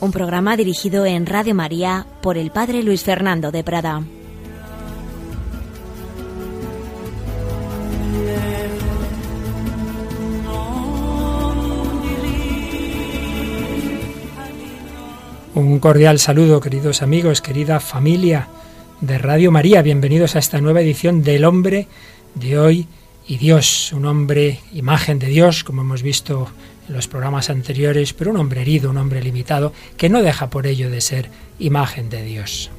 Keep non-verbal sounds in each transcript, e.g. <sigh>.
un programa dirigido en Radio María por el Padre Luis Fernando de Prada. Un cordial saludo, queridos amigos, querida familia de Radio María. Bienvenidos a esta nueva edición del hombre de hoy y Dios, un hombre, imagen de Dios, como hemos visto los programas anteriores, pero un hombre herido, un hombre limitado, que no deja por ello de ser imagen de Dios.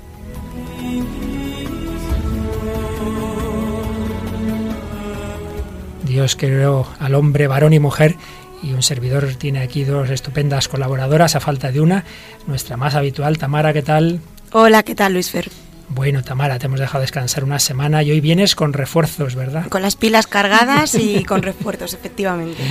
Dios creó al hombre varón y mujer y un servidor tiene aquí dos estupendas colaboradoras a falta de una, nuestra más habitual, Tamara, ¿qué tal? Hola, ¿qué tal Luis Fer? Bueno, Tamara, te hemos dejado descansar una semana y hoy vienes con refuerzos, ¿verdad? Con las pilas cargadas y con refuerzos, efectivamente.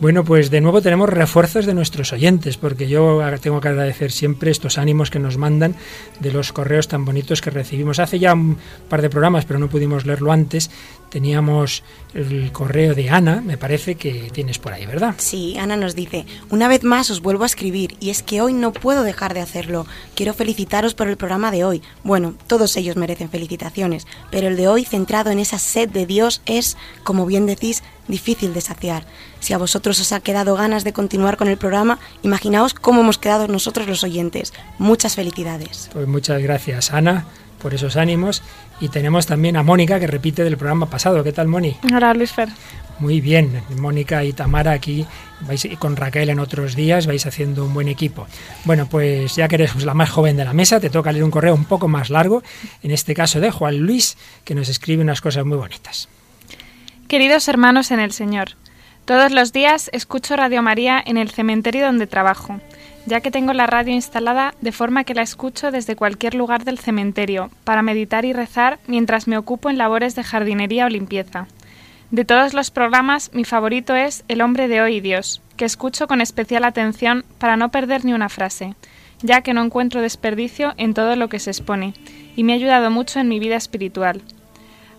Bueno, pues de nuevo tenemos refuerzos de nuestros oyentes, porque yo tengo que agradecer siempre estos ánimos que nos mandan de los correos tan bonitos que recibimos. Hace ya un par de programas, pero no pudimos leerlo antes, teníamos el correo de Ana, me parece que tienes por ahí, ¿verdad? Sí, Ana nos dice, una vez más os vuelvo a escribir y es que hoy no puedo dejar de hacerlo. Quiero felicitaros por el programa de hoy. Bueno, todos ellos merecen felicitaciones, pero el de hoy centrado en esa sed de Dios es, como bien decís, difícil de saciar. Si a vosotros os ha quedado ganas de continuar con el programa, imaginaos cómo hemos quedado nosotros los oyentes. Muchas felicidades. Pues muchas gracias, Ana por esos ánimos. Y tenemos también a Mónica, que repite del programa pasado. ¿Qué tal, Moni? Hola, Luis Fer. Muy bien, Mónica y Tamara aquí, vais con Raquel en otros días, vais haciendo un buen equipo. Bueno, pues ya que eres la más joven de la mesa, te toca leer un correo un poco más largo, en este caso de Juan Luis, que nos escribe unas cosas muy bonitas. Queridos hermanos en el Señor, todos los días escucho Radio María en el cementerio donde trabajo ya que tengo la radio instalada de forma que la escucho desde cualquier lugar del cementerio, para meditar y rezar mientras me ocupo en labores de jardinería o limpieza. De todos los programas, mi favorito es El hombre de hoy y Dios, que escucho con especial atención para no perder ni una frase, ya que no encuentro desperdicio en todo lo que se expone, y me ha ayudado mucho en mi vida espiritual.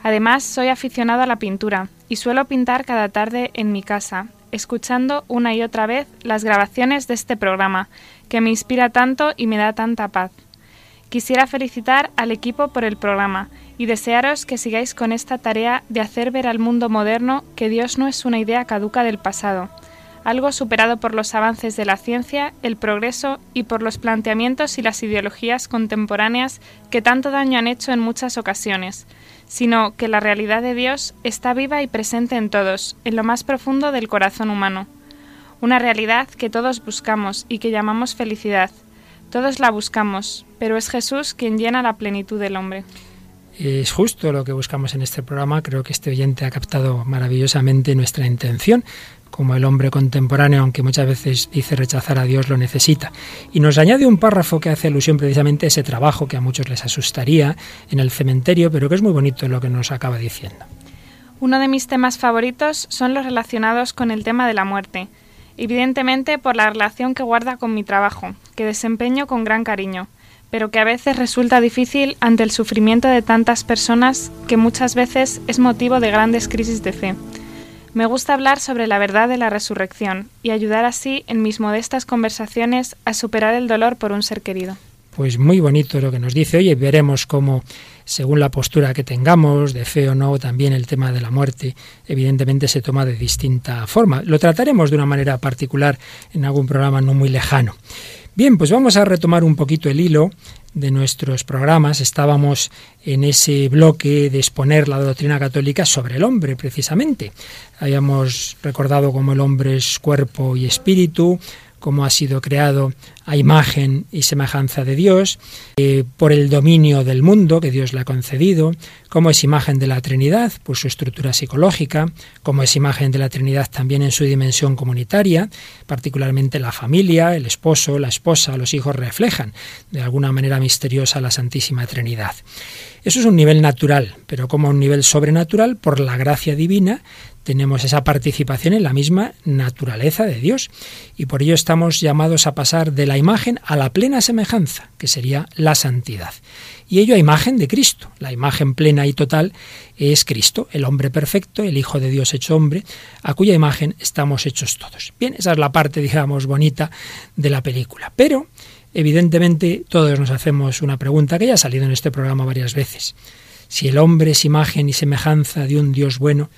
Además, soy aficionado a la pintura, y suelo pintar cada tarde en mi casa, escuchando una y otra vez las grabaciones de este programa, que me inspira tanto y me da tanta paz. Quisiera felicitar al equipo por el programa y desearos que sigáis con esta tarea de hacer ver al mundo moderno que Dios no es una idea caduca del pasado, algo superado por los avances de la ciencia, el progreso y por los planteamientos y las ideologías contemporáneas que tanto daño han hecho en muchas ocasiones, sino que la realidad de Dios está viva y presente en todos, en lo más profundo del corazón humano. Una realidad que todos buscamos y que llamamos felicidad. Todos la buscamos, pero es Jesús quien llena la plenitud del hombre. Es justo lo que buscamos en este programa. Creo que este oyente ha captado maravillosamente nuestra intención como el hombre contemporáneo, aunque muchas veces dice rechazar a Dios, lo necesita. Y nos añade un párrafo que hace alusión precisamente a ese trabajo que a muchos les asustaría en el cementerio, pero que es muy bonito lo que nos acaba diciendo. Uno de mis temas favoritos son los relacionados con el tema de la muerte, evidentemente por la relación que guarda con mi trabajo, que desempeño con gran cariño, pero que a veces resulta difícil ante el sufrimiento de tantas personas que muchas veces es motivo de grandes crisis de fe. Me gusta hablar sobre la verdad de la resurrección y ayudar así en mis modestas conversaciones a superar el dolor por un ser querido. Pues muy bonito lo que nos dice. Oye, veremos cómo, según la postura que tengamos, de fe o no, también el tema de la muerte, evidentemente se toma de distinta forma. Lo trataremos de una manera particular en algún programa no muy lejano. Bien, pues vamos a retomar un poquito el hilo de nuestros programas. Estábamos en ese bloque de exponer la doctrina católica sobre el hombre, precisamente. Habíamos recordado cómo el hombre es cuerpo y espíritu, cómo ha sido creado a imagen y semejanza de Dios, eh, por el dominio del mundo que Dios le ha concedido, cómo es imagen de la Trinidad, por su estructura psicológica, cómo es imagen de la Trinidad también en su dimensión comunitaria, particularmente la familia, el esposo, la esposa, los hijos reflejan de alguna manera misteriosa la Santísima Trinidad. Eso es un nivel natural, pero como un nivel sobrenatural, por la gracia divina, tenemos esa participación en la misma naturaleza de Dios y por ello estamos llamados a pasar de la imagen a la plena semejanza, que sería la santidad. Y ello a imagen de Cristo. La imagen plena y total es Cristo, el hombre perfecto, el Hijo de Dios hecho hombre, a cuya imagen estamos hechos todos. Bien, esa es la parte, digamos, bonita de la película. Pero Evidentemente, todos nos hacemos una pregunta que ya ha salido en este programa varias veces. Si el hombre es imagen y semejanza de un Dios bueno,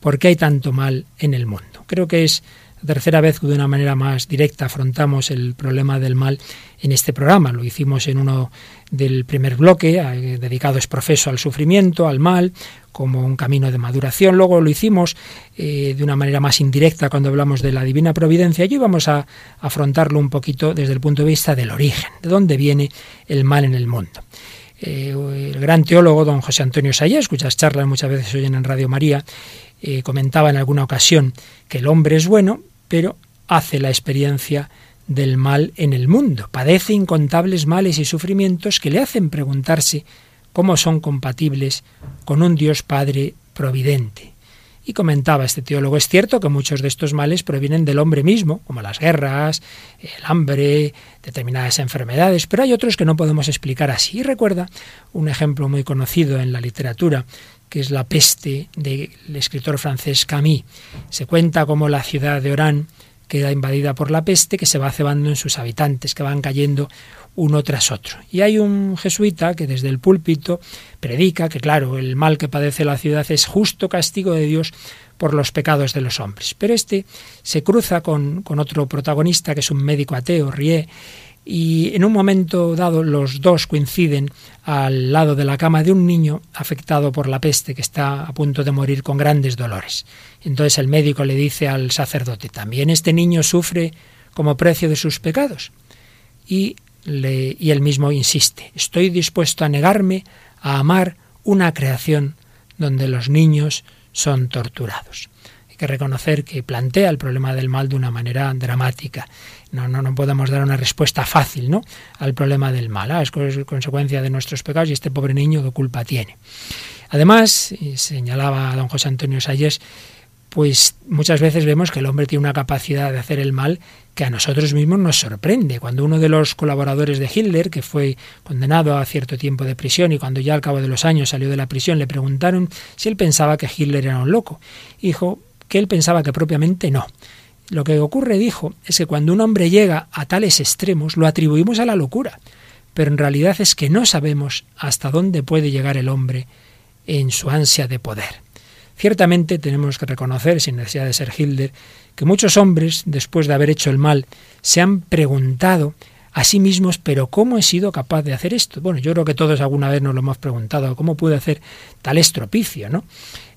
¿por qué hay tanto mal en el mundo? Creo que es tercera vez que de una manera más directa afrontamos el problema del mal en este programa. Lo hicimos en uno del primer bloque, eh, dedicado es profeso al sufrimiento, al mal, como un camino de maduración. Luego lo hicimos eh, de una manera más indirecta cuando hablamos de la divina providencia y hoy vamos a afrontarlo un poquito desde el punto de vista del origen, de dónde viene el mal en el mundo. Eh, el gran teólogo don José Antonio Sayés, cuyas charlas muchas veces oyen en Radio María, comentaba en alguna ocasión que el hombre es bueno, pero hace la experiencia del mal en el mundo. Padece incontables males y sufrimientos que le hacen preguntarse cómo son compatibles con un Dios Padre providente. Y comentaba este teólogo, es cierto que muchos de estos males provienen del hombre mismo, como las guerras, el hambre, determinadas enfermedades, pero hay otros que no podemos explicar así. Y recuerda un ejemplo muy conocido en la literatura, que es la peste del escritor francés Camille. Se cuenta cómo la ciudad de Orán queda invadida por la peste que se va cebando en sus habitantes, que van cayendo uno tras otro. Y hay un jesuita que desde el púlpito predica que, claro, el mal que padece la ciudad es justo castigo de Dios por los pecados de los hombres. Pero este se cruza con, con otro protagonista, que es un médico ateo, Rie, y en un momento dado los dos coinciden al lado de la cama de un niño afectado por la peste que está a punto de morir con grandes dolores. Entonces el médico le dice al sacerdote, ¿también este niño sufre como precio de sus pecados? Y, le, y él mismo insiste, estoy dispuesto a negarme a amar una creación donde los niños son torturados. Que reconocer que plantea el problema del mal de una manera dramática no, no, no podemos dar una respuesta fácil ¿no? al problema del mal. Ah, es consecuencia de nuestros pecados y este pobre niño qué culpa tiene. Además, señalaba don José Antonio Salles, pues muchas veces vemos que el hombre tiene una capacidad de hacer el mal que a nosotros mismos nos sorprende. Cuando uno de los colaboradores de Hitler, que fue condenado a cierto tiempo de prisión y cuando ya al cabo de los años salió de la prisión, le preguntaron si él pensaba que Hitler era un loco. Dijo que él pensaba que propiamente no, lo que ocurre, dijo, es que cuando un hombre llega a tales extremos lo atribuimos a la locura, pero en realidad es que no sabemos hasta dónde puede llegar el hombre en su ansia de poder. Ciertamente tenemos que reconocer, sin necesidad de ser Hilder, que muchos hombres, después de haber hecho el mal, se han preguntado a sí mismos, pero ¿cómo he sido capaz de hacer esto? Bueno, yo creo que todos alguna vez nos lo hemos preguntado, ¿cómo pude hacer tal estropicio, no?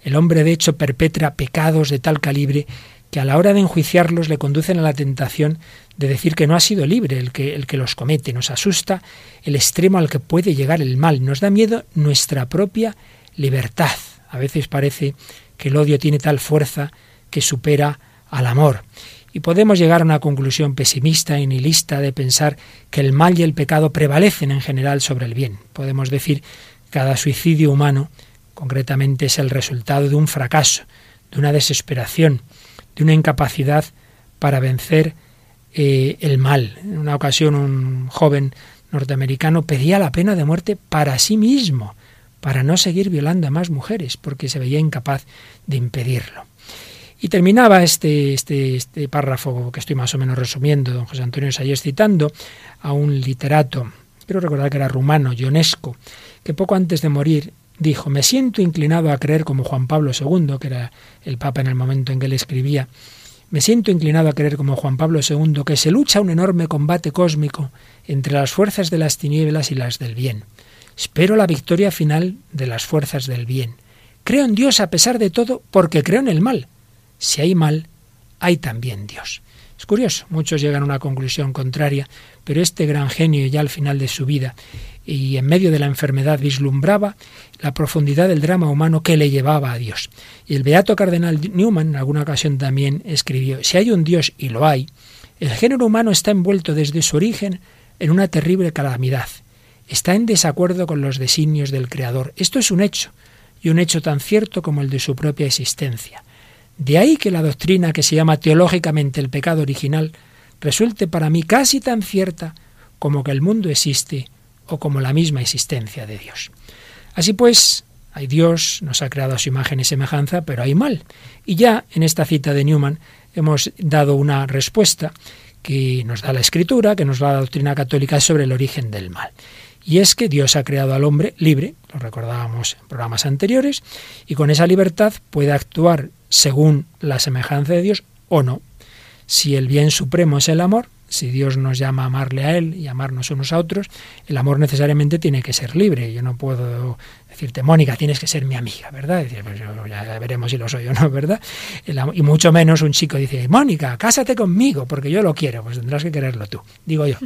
El hombre de hecho perpetra pecados de tal calibre que a la hora de enjuiciarlos le conducen a la tentación de decir que no ha sido libre el que, el que los comete. Nos asusta el extremo al que puede llegar el mal. Nos da miedo nuestra propia libertad. A veces parece que el odio tiene tal fuerza que supera al amor. Y podemos llegar a una conclusión pesimista y nihilista de pensar que el mal y el pecado prevalecen en general sobre el bien. Podemos decir que cada suicidio humano concretamente es el resultado de un fracaso, de una desesperación, de una incapacidad para vencer eh, el mal. En una ocasión un joven norteamericano pedía la pena de muerte para sí mismo, para no seguir violando a más mujeres, porque se veía incapaz de impedirlo. Y terminaba este, este, este párrafo que estoy más o menos resumiendo, don José Antonio Sayes citando a un literato, quiero recordar que era rumano, Ionesco, que poco antes de morir dijo, me siento inclinado a creer como Juan Pablo II, que era el Papa en el momento en que él escribía, me siento inclinado a creer como Juan Pablo II que se lucha un enorme combate cósmico entre las fuerzas de las tinieblas y las del bien. Espero la victoria final de las fuerzas del bien. Creo en Dios a pesar de todo porque creo en el mal. Si hay mal, hay también Dios. Es curioso, muchos llegan a una conclusión contraria, pero este gran genio ya al final de su vida y en medio de la enfermedad vislumbraba la profundidad del drama humano que le llevaba a Dios. Y el beato cardenal Newman en alguna ocasión también escribió, si hay un Dios, y lo hay, el género humano está envuelto desde su origen en una terrible calamidad. Está en desacuerdo con los designios del Creador. Esto es un hecho, y un hecho tan cierto como el de su propia existencia. De ahí que la doctrina que se llama teológicamente el pecado original resulte para mí casi tan cierta como que el mundo existe o como la misma existencia de Dios. Así pues, hay Dios, nos ha creado a su imagen y semejanza, pero hay mal. Y ya en esta cita de Newman hemos dado una respuesta que nos da la Escritura, que nos da la doctrina católica sobre el origen del mal. Y es que Dios ha creado al hombre libre, lo recordábamos en programas anteriores, y con esa libertad puede actuar según la semejanza de Dios o no. Si el bien supremo es el amor, si Dios nos llama a amarle a Él y amarnos unos a otros, el amor necesariamente tiene que ser libre. Yo no puedo decirte, Mónica, tienes que ser mi amiga, ¿verdad? Decir, pues ya veremos si lo soy o no, ¿verdad? y mucho menos un chico dice, Mónica, cásate conmigo, porque yo lo quiero, pues tendrás que quererlo tú, digo yo.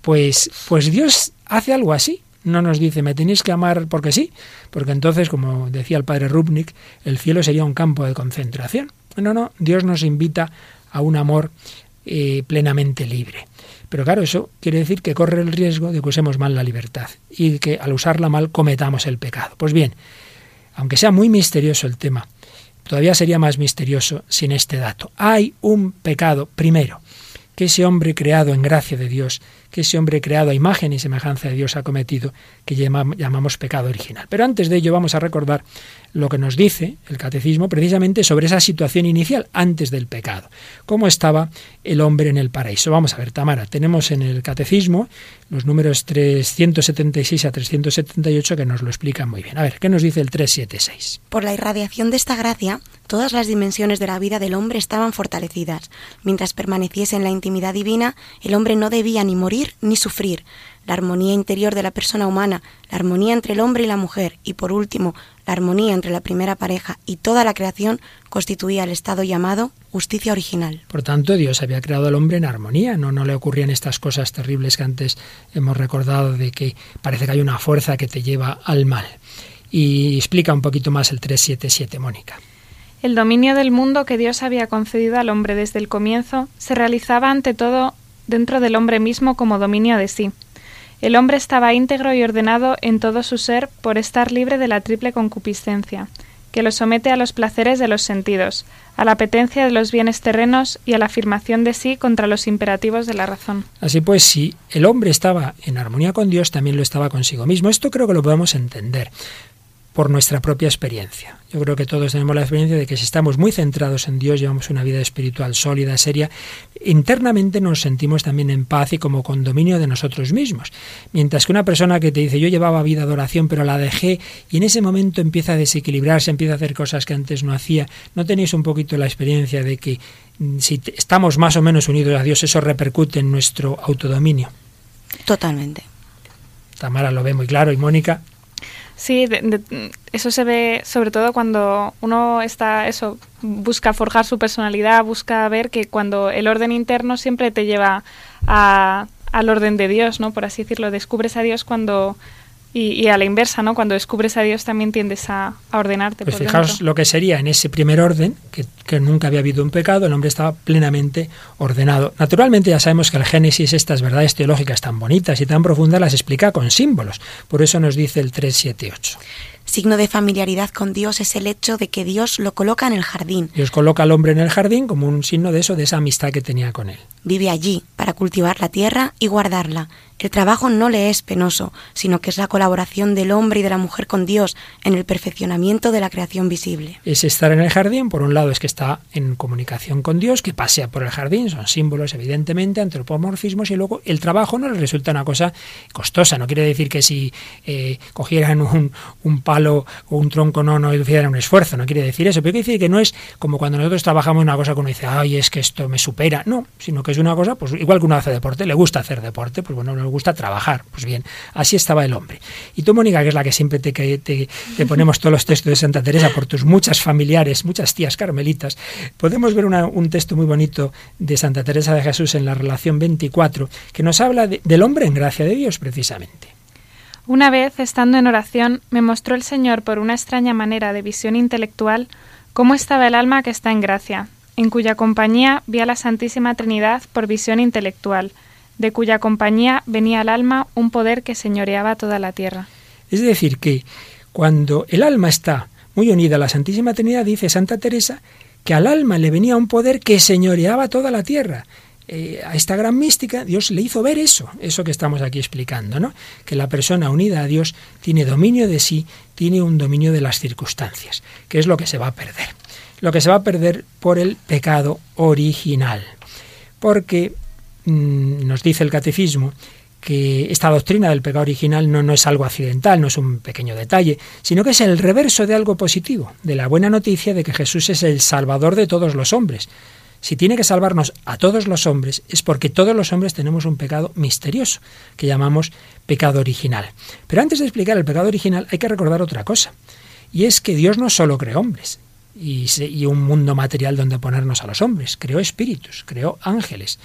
Pues, pues Dios hace algo así. No nos dice, me tenéis que amar porque sí, porque entonces, como decía el padre Rubnik, el cielo sería un campo de concentración. No, no, Dios nos invita a un amor eh, plenamente libre. Pero claro, eso quiere decir que corre el riesgo de que usemos mal la libertad y que al usarla mal cometamos el pecado. Pues bien, aunque sea muy misterioso el tema, todavía sería más misterioso sin este dato. Hay un pecado primero que ese hombre creado en gracia de Dios, que ese hombre creado a imagen y semejanza de Dios ha cometido, que llamamos pecado original. Pero antes de ello vamos a recordar lo que nos dice el catecismo precisamente sobre esa situación inicial, antes del pecado. ¿Cómo estaba el hombre en el paraíso? Vamos a ver, Tamara, tenemos en el catecismo los números 376 a 378 que nos lo explican muy bien. A ver, ¿qué nos dice el 376? Por la irradiación de esta gracia, todas las dimensiones de la vida del hombre estaban fortalecidas. Mientras permaneciese en la intimidad divina, el hombre no debía ni morir ni sufrir, la armonía interior de la persona humana, la armonía entre el hombre y la mujer y por último la armonía entre la primera pareja y toda la creación constituía el estado llamado justicia original. Por tanto, Dios había creado al hombre en armonía, no, no le ocurrían estas cosas terribles que antes hemos recordado de que parece que hay una fuerza que te lleva al mal. Y explica un poquito más el 377, Mónica. El dominio del mundo que Dios había concedido al hombre desde el comienzo se realizaba ante todo dentro del hombre mismo como dominio de sí. El hombre estaba íntegro y ordenado en todo su ser por estar libre de la triple concupiscencia, que lo somete a los placeres de los sentidos, a la apetencia de los bienes terrenos y a la afirmación de sí contra los imperativos de la razón. Así pues, si el hombre estaba en armonía con Dios, también lo estaba consigo mismo. Esto creo que lo podemos entender por nuestra propia experiencia. Yo creo que todos tenemos la experiencia de que si estamos muy centrados en Dios, llevamos una vida espiritual sólida, seria, internamente nos sentimos también en paz y como con dominio de nosotros mismos. Mientras que una persona que te dice yo llevaba vida de oración pero la dejé y en ese momento empieza a desequilibrarse, empieza a hacer cosas que antes no hacía, ¿no tenéis un poquito la experiencia de que mm, si estamos más o menos unidos a Dios, eso repercute en nuestro autodominio? Totalmente. Tamara lo ve muy claro y Mónica Sí, eso se ve sobre todo cuando uno está, eso, busca forjar su personalidad, busca ver que cuando el orden interno siempre te lleva a, al orden de Dios, ¿no? Por así decirlo, descubres a Dios cuando y, a la inversa, ¿no? Cuando descubres a Dios también tiendes a, ordenarte. Pues fijaos lo que sería en ese primer orden, que, que, nunca había habido un pecado, el hombre estaba plenamente ordenado. Naturalmente ya sabemos que el Génesis estas verdades teológicas tan bonitas y tan profundas las explica con símbolos. Por eso nos dice el 378. Signo de familiaridad con Dios es el hecho de que Dios lo coloca en el jardín. Dios coloca al hombre en el jardín como un signo de eso, de esa amistad que tenía con él. Vive allí para cultivar la tierra y guardarla. El trabajo no le es penoso, sino que es la colaboración del hombre y de la mujer con Dios en el perfeccionamiento de la creación visible. Es estar en el jardín, por un lado es que está en comunicación con Dios, que pasea por el jardín, son símbolos evidentemente, antropomorfismos, y luego el trabajo no le resulta una cosa costosa. No quiere decir que si eh, cogieran un, un, o un tronco no, no hicieran un esfuerzo, no quiere decir eso, pero quiere decir que no es como cuando nosotros trabajamos una cosa que uno dice, ay, es que esto me supera, no, sino que es una cosa, pues igual que uno hace deporte, le gusta hacer deporte, pues bueno, gusta trabajar. Pues bien, así estaba el hombre. Y tú, Mónica, que es la que siempre te, te, te ponemos todos los textos de Santa Teresa por tus muchas familiares, muchas tías carmelitas, podemos ver un texto muy bonito de Santa Teresa de Jesús en la relación 24, que nos habla del hombre en gracia de Dios, precisamente. Una vez, estando en oración, me mostró el Señor por una extraña manera de visión intelectual cómo estaba el alma que está en gracia, en cuya compañía vi a la Santísima Trinidad por visión intelectual, de cuya compañía venía al alma un poder que señoreaba toda la tierra. Es decir, que cuando el alma está muy unida a la Santísima Trinidad, dice Santa Teresa, que al alma le venía un poder que señoreaba toda la tierra. Eh, a esta gran mística, Dios le hizo ver eso, eso que estamos aquí explicando, ¿no? Que la persona unida a Dios tiene dominio de sí, tiene un dominio de las circunstancias, que es lo que se va a perder. Lo que se va a perder por el pecado original. Porque mm, nos dice el catecismo que esta doctrina del pecado original no, no es algo accidental, no es un pequeño detalle, sino que es el reverso de algo positivo, de la buena noticia de que Jesús es el Salvador de todos los hombres. Si tiene que salvarnos a todos los hombres, es porque todos los hombres tenemos un pecado misterioso, que llamamos pecado original. Pero antes de explicar el pecado original hay que recordar otra cosa, y es que Dios no solo creó hombres, y, un mundo material donde ponernos a los hombres. Creó espíritus, creó ángeles.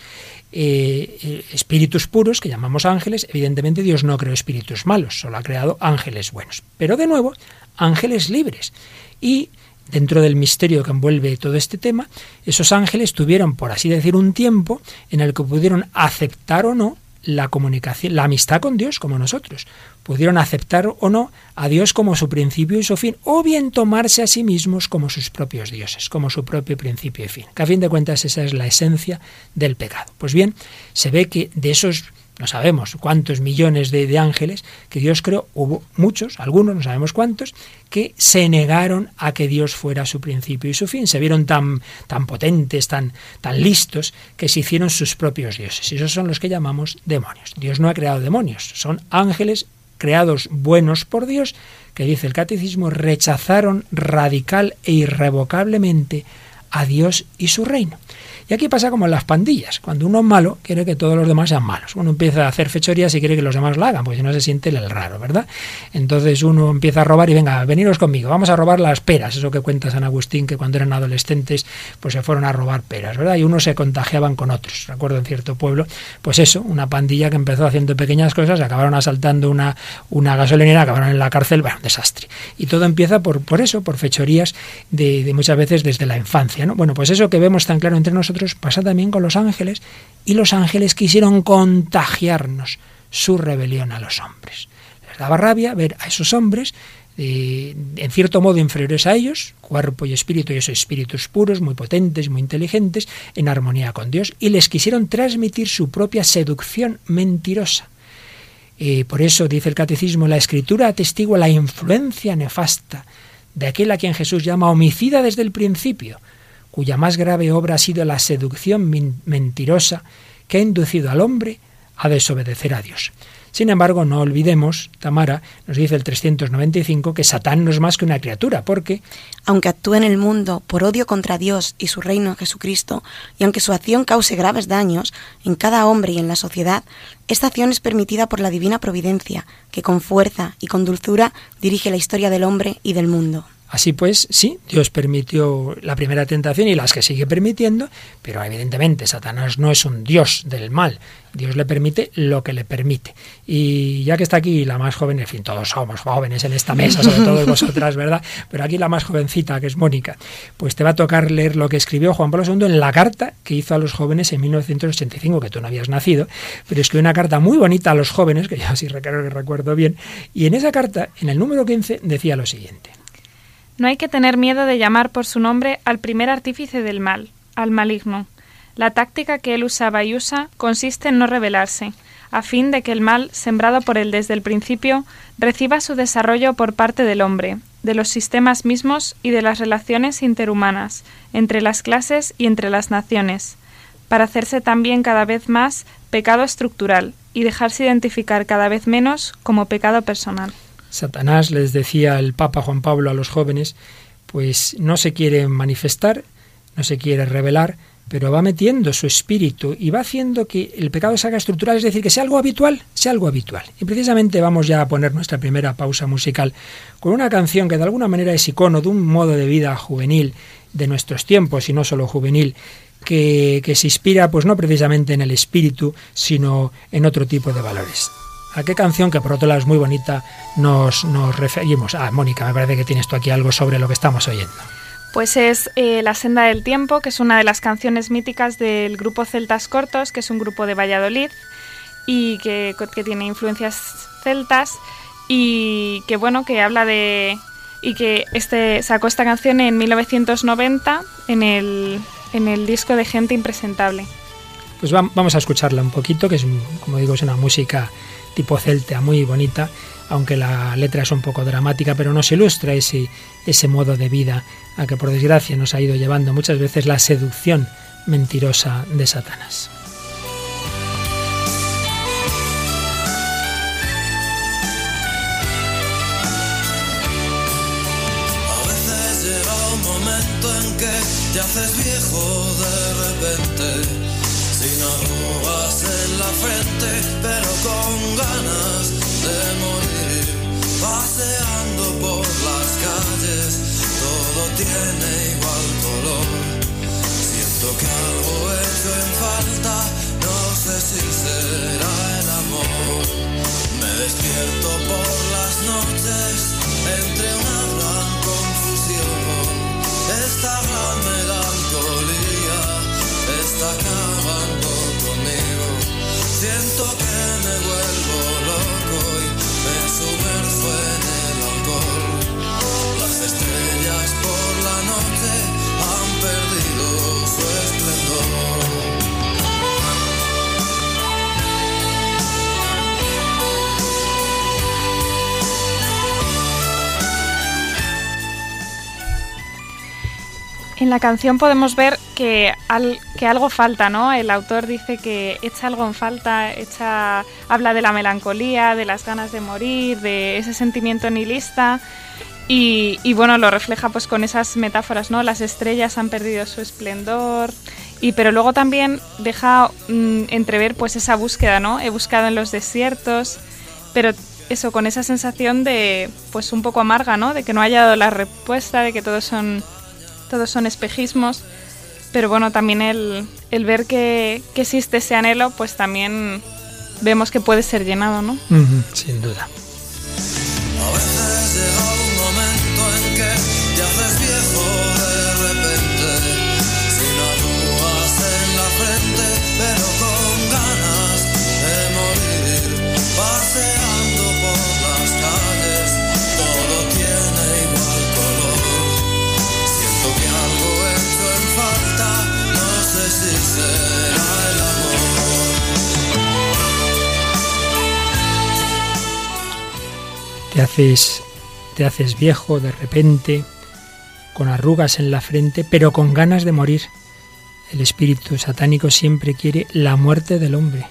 Eh, eh, espíritus puros, que llamamos ángeles, evidentemente Dios no creó espíritus malos, solo ha creado ángeles buenos. Pero de nuevo, ángeles libres. Y dentro del misterio que envuelve todo este tema, esos ángeles tuvieron, por así decir, un tiempo en el que pudieron aceptar o no la comunicación, la amistad con Dios como nosotros. Pudieron aceptar o no a Dios como su principio y su fin, o bien tomarse a sí mismos como sus propios dioses, como su propio principio y fin. Que a fin de cuentas esa es la esencia del pecado. Pues bien, se ve que de esos no sabemos cuántos millones de, ángeles que Dios creó, hubo muchos, algunos, no sabemos cuántos, que se negaron a que Dios fuera su principio y su fin. Se vieron tan, tan potentes, tan, tan listos, que se hicieron sus propios dioses. Y esos son los que llamamos demonios. Dios no ha creado demonios, son ángeles creados buenos por Dios, que dice el catecismo, rechazaron radical e irrevocablemente a Dios y su reino. Y aquí pasa como en las pandillas. Cuando uno es malo, quiere que todos los demás sean malos. Uno empieza a hacer fechorías y quiere que los demás lo hagan, porque si no se siente el raro, ¿verdad? Entonces uno empieza a robar y venga, veniros conmigo, vamos a robar las peras. Eso que cuenta San Agustín, que cuando eran adolescentes, pues se fueron a robar peras, ¿verdad? Y unos se contagiaban con otros. Recuerdo en cierto pueblo, pues eso, una pandilla que empezó haciendo pequeñas cosas, acabaron asaltando una, una gasolinera, acabaron en la cárcel, bueno, un desastre. Y todo empieza por, por eso, por fechorías de, de muchas veces desde la infancia, ¿no? Bueno, pues eso que vemos tan claro entre nosotros, pasa también con los ángeles, y los ángeles quisieron contagiarnos su rebelión a los hombres. Les daba rabia ver a esos hombres eh, en cierto modo inferiores a ellos, cuerpo y espíritu, y esos espíritus puros, muy potentes, muy inteligentes, en armonía con Dios, y les quisieron transmitir su propia seducción mentirosa. Eh, por eso dice el catecismo, la escritura atestigua la influencia nefasta de aquel a quien Jesús llama homicida desde el principio, cuya más grave obra ha sido la seducción mentirosa que ha inducido al hombre a desobedecer a Dios. Sin embargo, no olvidemos, Tamara nos dice el 395, que Satán no es más que una criatura, porque... Aunque actúe en el mundo por odio contra Dios y su reino Jesucristo, y aunque su acción cause graves daños en cada hombre y en la sociedad, esta acción es permitida por la divina providencia, que con fuerza y con dulzura dirige la historia del hombre y del mundo. Así pues, sí, Dios permitió la primera tentación y las que sigue permitiendo, pero evidentemente Satanás no es un Dios del mal. Dios le permite lo que le permite. Y ya que está aquí la más joven, en fin, todos somos jóvenes en esta mesa, sobre todo <laughs> vosotras, ¿verdad? Pero aquí la más jovencita, que es Mónica, pues te va a tocar leer lo que escribió Juan Pablo II en la carta que hizo a los jóvenes en 1985, que tú no habías nacido, pero escribió una carta muy bonita a los jóvenes, que yo sí recuerdo bien, y en esa carta, en el número 15, decía lo siguiente. No hay que tener miedo de llamar por su nombre al primer artífice del mal, al maligno. La táctica que él usaba y usa consiste en no rebelarse, a fin de que el mal, sembrado por él desde el principio, reciba su desarrollo por parte del hombre, de los sistemas mismos y de las relaciones interhumanas, entre las clases y entre las naciones, para hacerse también cada vez más pecado estructural y dejarse identificar cada vez menos como pecado personal. Satanás, les decía el Papa Juan Pablo a los jóvenes, pues no se quiere manifestar, no se quiere revelar, pero va metiendo su espíritu y va haciendo que el pecado se haga estructural, es decir, que sea algo habitual, sea algo habitual. Y precisamente vamos ya a poner nuestra primera pausa musical con una canción que de alguna manera es icono de un modo de vida juvenil de nuestros tiempos y no solo juvenil, que, que se inspira pues no precisamente en el espíritu, sino en otro tipo de valores. ¿A qué canción, que por otro lado es muy bonita, nos, nos referimos? Ah, Mónica, me parece que tienes tú aquí algo sobre lo que estamos oyendo. Pues es eh, La senda del tiempo, que es una de las canciones míticas del grupo Celtas Cortos, que es un grupo de Valladolid y que, que tiene influencias celtas y que bueno, que habla de y que este sacó esta canción en 1990 en el, en el disco de Gente Impresentable. Pues vamos a escucharla un poquito, que es, como digo, es una música tipo celta, muy bonita, aunque la letra es un poco dramática, pero nos ilustra ese, ese modo de vida a que por desgracia nos ha ido llevando muchas veces la seducción mentirosa de Satanás. A veces llega un momento en que te viejo de paseando por las calles, todo tiene igual color. Siento que algo hecho en falta, no sé si será la canción podemos ver que, al- que algo falta, ¿no? El autor dice que echa algo en falta, habla de la melancolía, de las ganas de morir, de ese sentimiento nihilista y, y, bueno, lo refleja pues con esas metáforas, ¿no? Las estrellas han perdido su esplendor y pero luego también deja mm, entrever pues esa búsqueda, ¿no? He buscado en los desiertos, pero eso con esa sensación de pues un poco amarga, ¿no? De que no haya dado la respuesta, de que todos son todos son espejismos, pero bueno, también el, el ver que, que existe ese anhelo, pues también vemos que puede ser llenado, ¿no? Sin duda. Te haces, te haces viejo de repente, con arrugas en la frente, pero con ganas de morir. El espíritu satánico siempre quiere la muerte del hombre.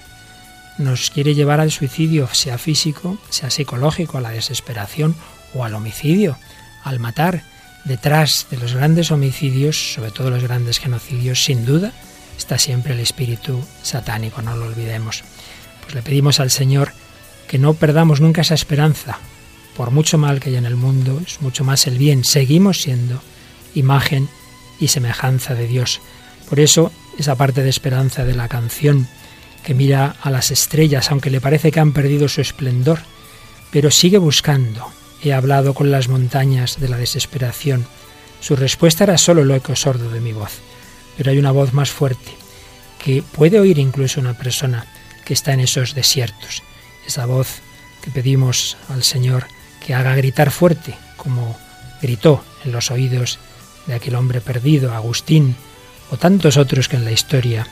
Nos quiere llevar al suicidio, sea físico, sea psicológico, a la desesperación o al homicidio, al matar. Detrás de los grandes homicidios, sobre todo los grandes genocidios, sin duda, está siempre el espíritu satánico, no lo olvidemos. Pues le pedimos al Señor que no perdamos nunca esa esperanza. Por mucho mal que haya en el mundo, es mucho más el bien. Seguimos siendo imagen y semejanza de Dios. Por eso, esa parte de esperanza de la canción que mira a las estrellas, aunque le parece que han perdido su esplendor, pero sigue buscando. He hablado con las montañas de la desesperación. Su respuesta era solo el eco sordo de mi voz. Pero hay una voz más fuerte, que puede oír incluso una persona que está en esos desiertos. Esa voz que pedimos al Señor que haga gritar fuerte, como gritó en los oídos de aquel hombre perdido, Agustín, o tantos otros que en la historia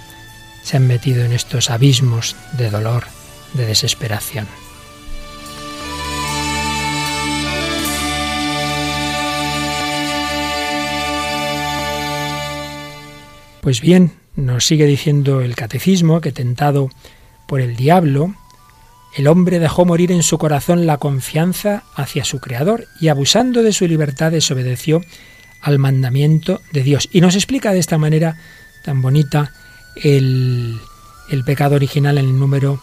se han metido en estos abismos de dolor, de desesperación. Pues bien, nos sigue diciendo el catecismo que tentado por el diablo, el hombre dejó morir en su corazón la confianza hacia su Creador y abusando de su libertad desobedeció al mandamiento de Dios. Y nos explica de esta manera tan bonita el, el pecado original en el número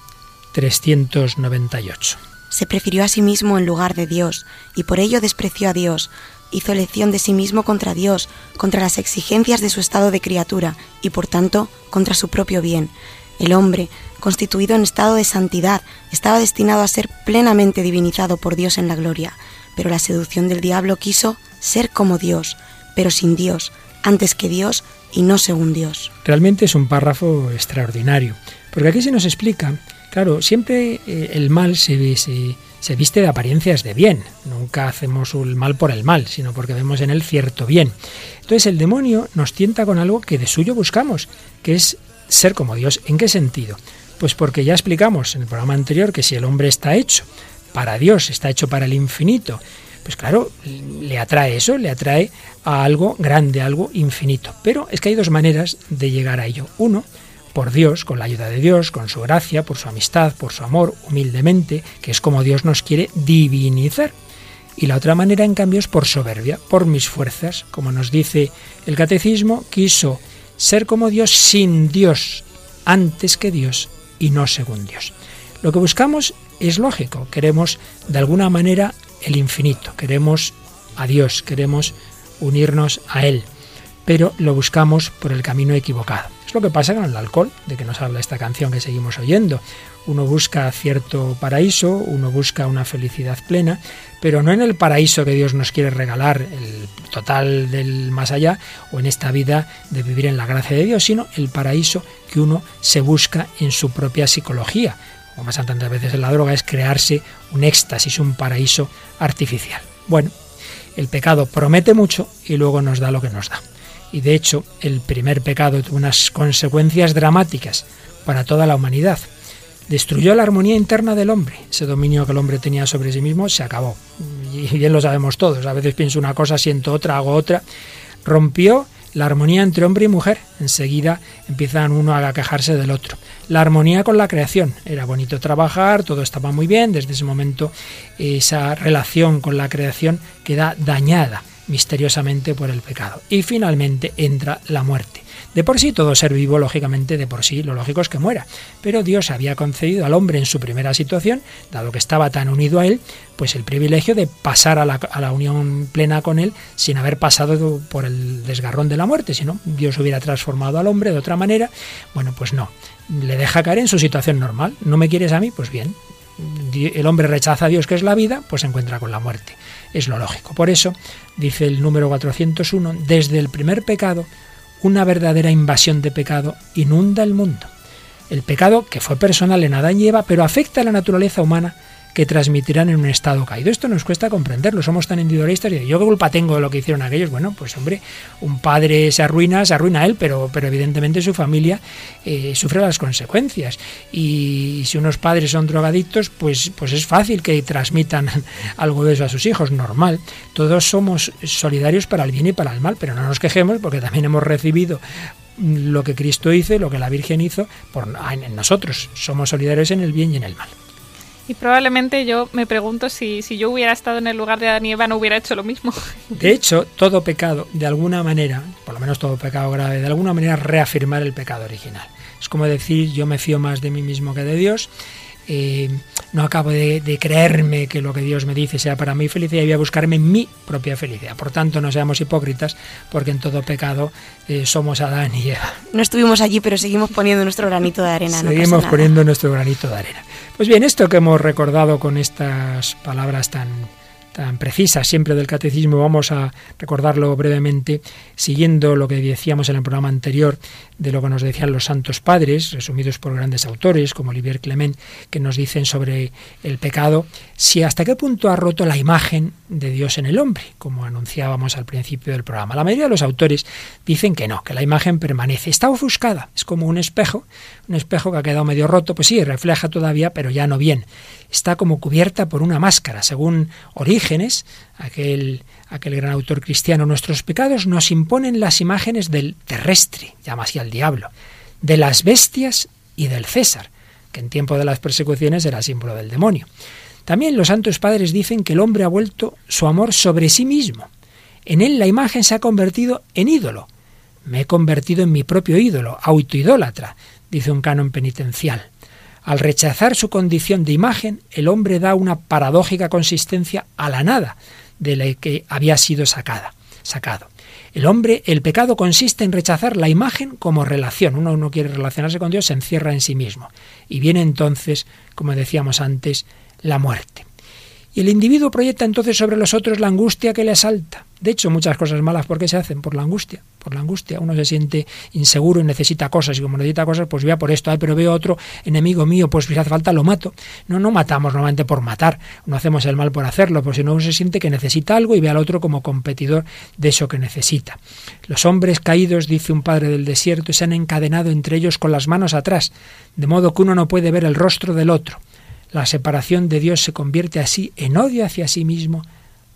398. Se prefirió a sí mismo en lugar de Dios y por ello despreció a Dios. Hizo elección de sí mismo contra Dios, contra las exigencias de su estado de criatura y por tanto contra su propio bien. El hombre, constituido en estado de santidad, estaba destinado a ser plenamente divinizado por Dios en la gloria, pero la seducción del diablo quiso ser como Dios, pero sin Dios, antes que Dios y no según Dios. Realmente es un párrafo extraordinario, porque aquí se nos explica, claro, siempre eh, el mal se, se, se viste de apariencias de bien, nunca hacemos el mal por el mal, sino porque vemos en él cierto bien. Entonces el demonio nos tienta con algo que de suyo buscamos, que es ser como Dios. ¿En qué sentido? Pues porque ya explicamos en el programa anterior que si el hombre está hecho para Dios, está hecho para el infinito, pues claro, le atrae eso, le atrae a algo grande, algo infinito. Pero es que hay dos maneras de llegar a ello. Uno, por Dios, con la ayuda de Dios, con su gracia, por su amistad, por su amor, humildemente, que es como Dios nos quiere divinizar. Y la otra manera, en cambio, es por soberbia, por mis fuerzas. Como nos dice el catecismo, quiso ser como Dios sin Dios, antes que Dios y no según Dios. Lo que buscamos es lógico, queremos de alguna manera el infinito, queremos a Dios, queremos unirnos a Él, pero lo buscamos por el camino equivocado. Es lo que pasa con el alcohol, de que nos habla esta canción que seguimos oyendo. Uno busca cierto paraíso, uno busca una felicidad plena, pero no en el paraíso que Dios nos quiere regalar, el total del más allá, o en esta vida de vivir en la gracia de Dios, sino el paraíso que uno se busca en su propia psicología. Como pasa tantas veces en la droga, es crearse un éxtasis, un paraíso artificial. Bueno, el pecado promete mucho y luego nos da lo que nos da y de hecho el primer pecado tuvo unas consecuencias dramáticas para toda la humanidad. Destruyó la armonía interna del hombre. Ese dominio que el hombre tenía sobre sí mismo se acabó. Y bien lo sabemos todos. A veces pienso una cosa, siento otra, hago otra. Rompió la armonía entre hombre y mujer. Enseguida empiezan uno a quejarse del otro. La armonía con la creación. Era bonito trabajar, todo estaba muy bien. Desde ese momento esa relación con la creación queda dañada misteriosamente por el pecado. Y finalmente entra la muerte. De por sí todo ser vivo, lógicamente, de por sí lo lógico es que muera. Pero Dios había concedido al hombre en su primera situación, dado que estaba tan unido a él, pues el privilegio de pasar a la, unión plena con él sin haber pasado por el desgarrón de la muerte. Si no, Dios hubiera transformado al hombre de otra manera. Bueno, pues no. Le deja caer en su situación normal. ¿No me quieres a mí? Pues bien. El hombre rechaza a Dios, que es la vida, pues se encuentra con la muerte es lo lógico. Por eso, dice el número 401, desde el primer pecado, una verdadera invasión de pecado inunda el mundo. El pecado, que fue personal en Adán y Eva, pero afecta a la naturaleza humana que transmitirán en un estado caído. Esto nos cuesta comprenderlo, somos tan individualistas y yo qué culpa tengo de lo que hicieron aquellos. Bueno, pues hombre, un padre se arruina, se arruina él, pero, pero evidentemente su familia eh, sufre las consecuencias. Y si unos padres son drogadictos, pues, pues es fácil que transmitan <laughs> algo de eso a sus hijos, normal. Todos somos solidarios para el bien y para el mal, pero no nos quejemos porque también hemos recibido lo que Cristo hizo lo que la Virgen hizo por en nosotros. Somos solidarios en el bien y en el mal. Y probablemente yo me pregunto si, si yo hubiera estado en el lugar de Adán y Eva no hubiera hecho lo mismo. De hecho, todo pecado, de alguna manera, por lo menos todo pecado grave, de alguna manera reafirmar el pecado original. Es como decir, yo me fío más de mí mismo que de Dios eh, no acabo de, creerme que lo que Dios me dice sea para mi felicidad y voy a buscarme mi propia felicidad. Por tanto, no seamos hipócritas, porque en todo pecado eh, somos Adán y Eva. No estuvimos allí, pero seguimos poniendo nuestro granito de arena. Seguimos poniendo nuestro granito de arena. Pues bien, esto que hemos recordado con estas palabras tan tan precisa siempre del catecismo, vamos a recordarlo brevemente, siguiendo lo que decíamos en el programa anterior de lo que nos decían los santos padres, resumidos por grandes autores como Olivier Clement, que nos dicen sobre el pecado, si hasta qué punto ha roto la imagen de Dios en el hombre, como anunciábamos al principio del programa. La mayoría de los autores dicen que no, que la imagen permanece, está ofuscada, es como un espejo, un espejo que ha quedado medio roto, pues sí, refleja todavía, pero ya no bien está como cubierta por una máscara. Según Orígenes, aquel, aquel gran autor cristiano, nuestros pecados nos imponen las imágenes del terrestre, llama así al diablo, de las bestias y del César, que en tiempo de las persecuciones era símbolo del demonio. También los santos padres dicen que el hombre ha vuelto su amor sobre sí mismo. En él la imagen se ha convertido en ídolo. Me he convertido en mi propio ídolo, autoidólatra, dice un canon penitencial. Al rechazar su condición de imagen, el hombre da una paradójica consistencia a la nada de la que había sido sacada, sacado. El hombre, el pecado consiste en rechazar la imagen como relación. Uno no quiere relacionarse con Dios, se encierra en sí mismo. Y viene entonces, como decíamos antes, la muerte. Y el individuo proyecta entonces sobre los otros la angustia que le asalta. De hecho, muchas cosas malas, ¿por qué se hacen? Por la angustia. Por la angustia. Uno se siente inseguro y necesita cosas. Y como necesita cosas, pues voy por esto. Ay, pero veo otro enemigo mío, pues si hace falta lo mato. No, no matamos normalmente por matar. No hacemos el mal por hacerlo. Pues si no, uno se siente que necesita algo y ve al otro como competidor de eso que necesita. Los hombres caídos, dice un padre del desierto, se han encadenado entre ellos con las manos atrás, de modo que uno no puede ver el rostro del otro. La separación de Dios se convierte así en odio hacia sí mismo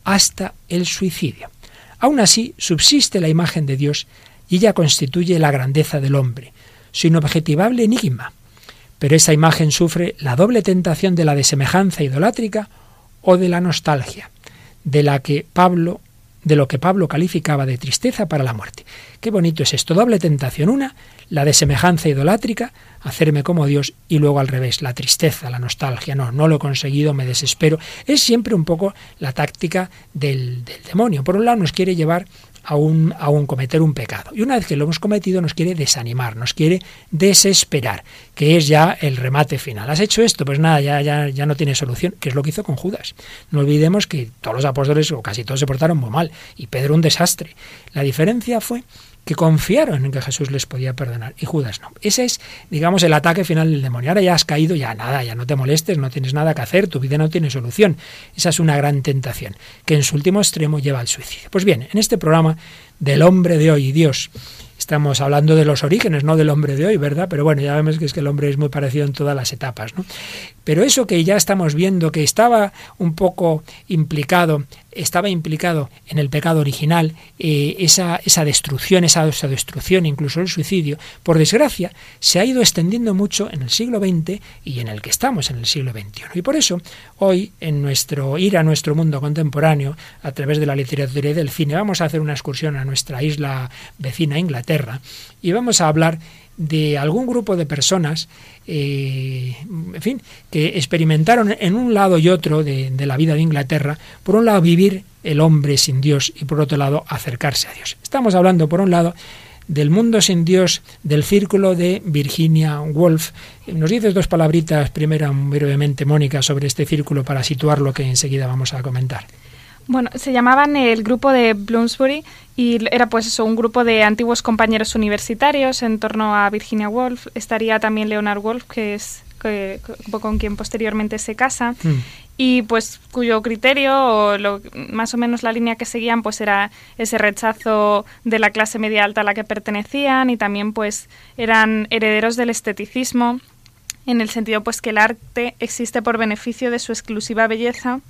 hasta el suicidio. Aún así, subsiste la imagen de Dios y ella constituye la grandeza del hombre, su inobjetivable enigma. Pero esa imagen sufre la doble tentación de la desemejanza idolátrica o de la nostalgia. de la que Pablo de lo que Pablo calificaba de tristeza para la muerte. Qué bonito es esto, doble tentación. Una, la de semejanza idolátrica, hacerme como Dios, y luego al revés, la tristeza, la nostalgia. No, no lo he conseguido, me desespero. Es siempre un poco la táctica del, del demonio. Por un lado nos quiere llevar a un, a un cometer un pecado. Y una vez que lo hemos cometido nos quiere desanimar, nos quiere desesperar, que es ya el remate final. ¿Has hecho esto? Pues nada, ya, ya, ya no tiene solución, que es lo que hizo con Judas. No olvidemos que todos los apóstoles, o casi todos, se portaron muy mal, y Pedro un desastre. La diferencia fue que confiaron en que Jesús les podía perdonar y Judas no. Ese es, digamos, el ataque final del demonio. Ahora ya has caído, ya nada, ya no te molestes, no tienes nada que hacer, tu vida no tiene solución. Esa es una gran tentación, que en su último extremo lleva al suicidio. Pues bien, en este programa del hombre de hoy Dios, estamos hablando de los orígenes, no del hombre de hoy, ¿verdad? Pero bueno, ya vemos que es que el hombre es muy parecido en todas las etapas, ¿no? Pero eso que ya estamos viendo, que estaba un poco implicado estaba implicado en el pecado original, eh, esa, esa destrucción, esa, esa, destrucción, incluso el suicidio, por desgracia, se ha ido extendiendo mucho en el siglo XX y en el que estamos, en el siglo XXI. Y por eso, hoy, en nuestro ir a nuestro mundo contemporáneo, a través de la literatura y del cine, vamos a hacer una excursión a nuestra isla vecina, Inglaterra, y vamos a hablar de algún grupo de personas, eh, en fin, que experimentaron en un lado y otro de, la vida de Inglaterra, por un lado vivir el hombre sin Dios y por otro lado acercarse a Dios. Estamos hablando, por un lado, del mundo sin Dios del círculo de Virginia Woolf. Nos dices dos palabritas, primero brevemente, Mónica, sobre este círculo para situar lo que enseguida vamos a comentar. Bueno, se llamaban el grupo de Bloomsbury y era pues eso, un grupo de antiguos compañeros universitarios en torno a Virginia Woolf. Estaría también Leonard Woolf, que es que, con quien posteriormente se casa. Mm. Y pues cuyo criterio, o lo, más o menos la línea que seguían, pues era ese rechazo de la clase media alta a la que pertenecían y también pues eran herederos del esteticismo en el sentido pues que el arte existe por beneficio de su exclusiva belleza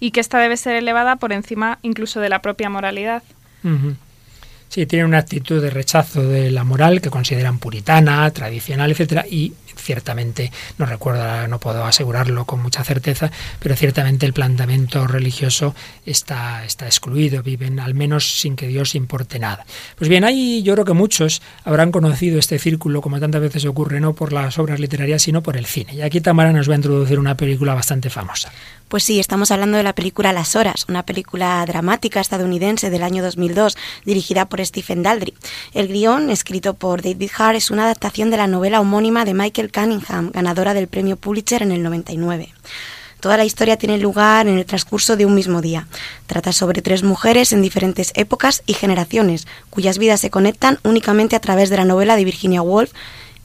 y que ésta debe ser elevada por encima incluso de la propia moralidad. Sí, tienen una actitud de rechazo de la moral que consideran puritana, tradicional, etcétera, y ciertamente, no recuerdo, no puedo asegurarlo con mucha certeza, pero ciertamente el planteamiento religioso está, está excluido, viven al menos sin que Dios importe nada. Pues bien, ahí yo creo que muchos habrán conocido este círculo, como tantas veces ocurre, no por las obras literarias, sino por el cine. Y aquí Tamara nos va a introducir una película bastante famosa. Pues sí, estamos hablando de la película Las Horas, una película dramática estadounidense del año 2002, dirigida por Stephen Daldry. El guion, escrito por David Hart, es una adaptación de la novela homónima de Michael Cunningham, ganadora del premio Pulitzer en el 99. Toda la historia tiene lugar en el transcurso de un mismo día. Trata sobre tres mujeres en diferentes épocas y generaciones, cuyas vidas se conectan únicamente a través de la novela de Virginia Woolf,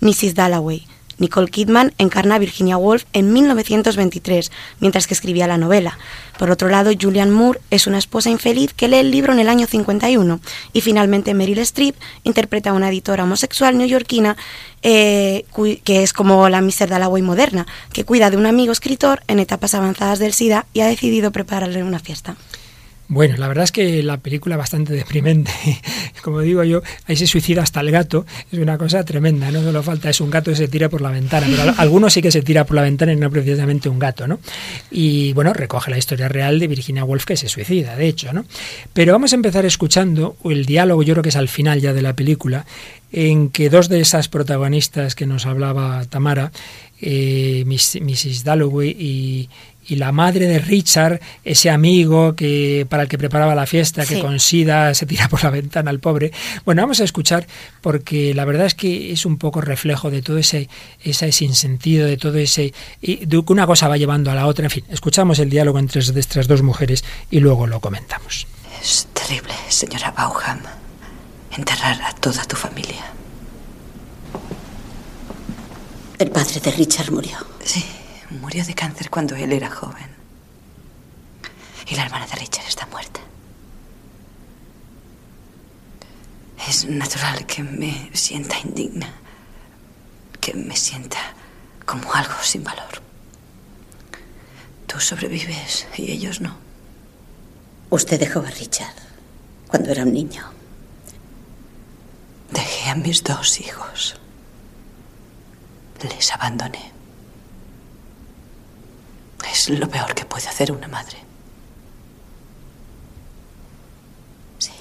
Mrs. Dalloway. Nicole Kidman encarna a Virginia Woolf en 1923, mientras que escribía la novela. Por otro lado, Julianne Moore es una esposa infeliz que lee el libro en el año 51. Y finalmente, Meryl Streep interpreta a una editora homosexual neoyorquina eh, que es como la Mr. Dalloway moderna, que cuida de un amigo escritor en etapas avanzadas del SIDA y ha decidido prepararle una fiesta. Bueno, la verdad es que la película es bastante deprimente. <laughs> Como digo yo, ahí se suicida hasta el gato. Es una cosa tremenda, no solo falta, es un gato que se tira por la ventana, pero algunos sí que se tira por la ventana y no precisamente un gato, ¿no? Y bueno, recoge la historia real de Virginia Woolf que se suicida, de hecho, ¿no? Pero vamos a empezar escuchando el diálogo, yo creo que es al final ya de la película, en que dos de esas protagonistas que nos hablaba Tamara, eh, Mrs. Dalloway y, y la madre de Richard, ese amigo que para el que preparaba la fiesta, que con sida se tira por la ventana al pobre. Bueno, vamos a escuchar porque la verdad es que es un poco reflejo de todo ese, ese sinsentido, de todo ese... Y de que una cosa va llevando a la otra. En fin, escuchamos el diálogo entre estas dos mujeres y luego lo comentamos. Es terrible, señora Bauham, enterrar a toda tu familia. El padre de Richard murió. Sí. Murió de cáncer cuando él era joven. Y la hermana de Richard está muerta. Es natural que me sienta indigna. Que me sienta como algo sin valor. Tú sobrevives y ellos no. Usted dejó a Richard cuando era un niño. Dejé a mis dos hijos. Les abandoné. Es lo peor que puede hacer una madre. Sí.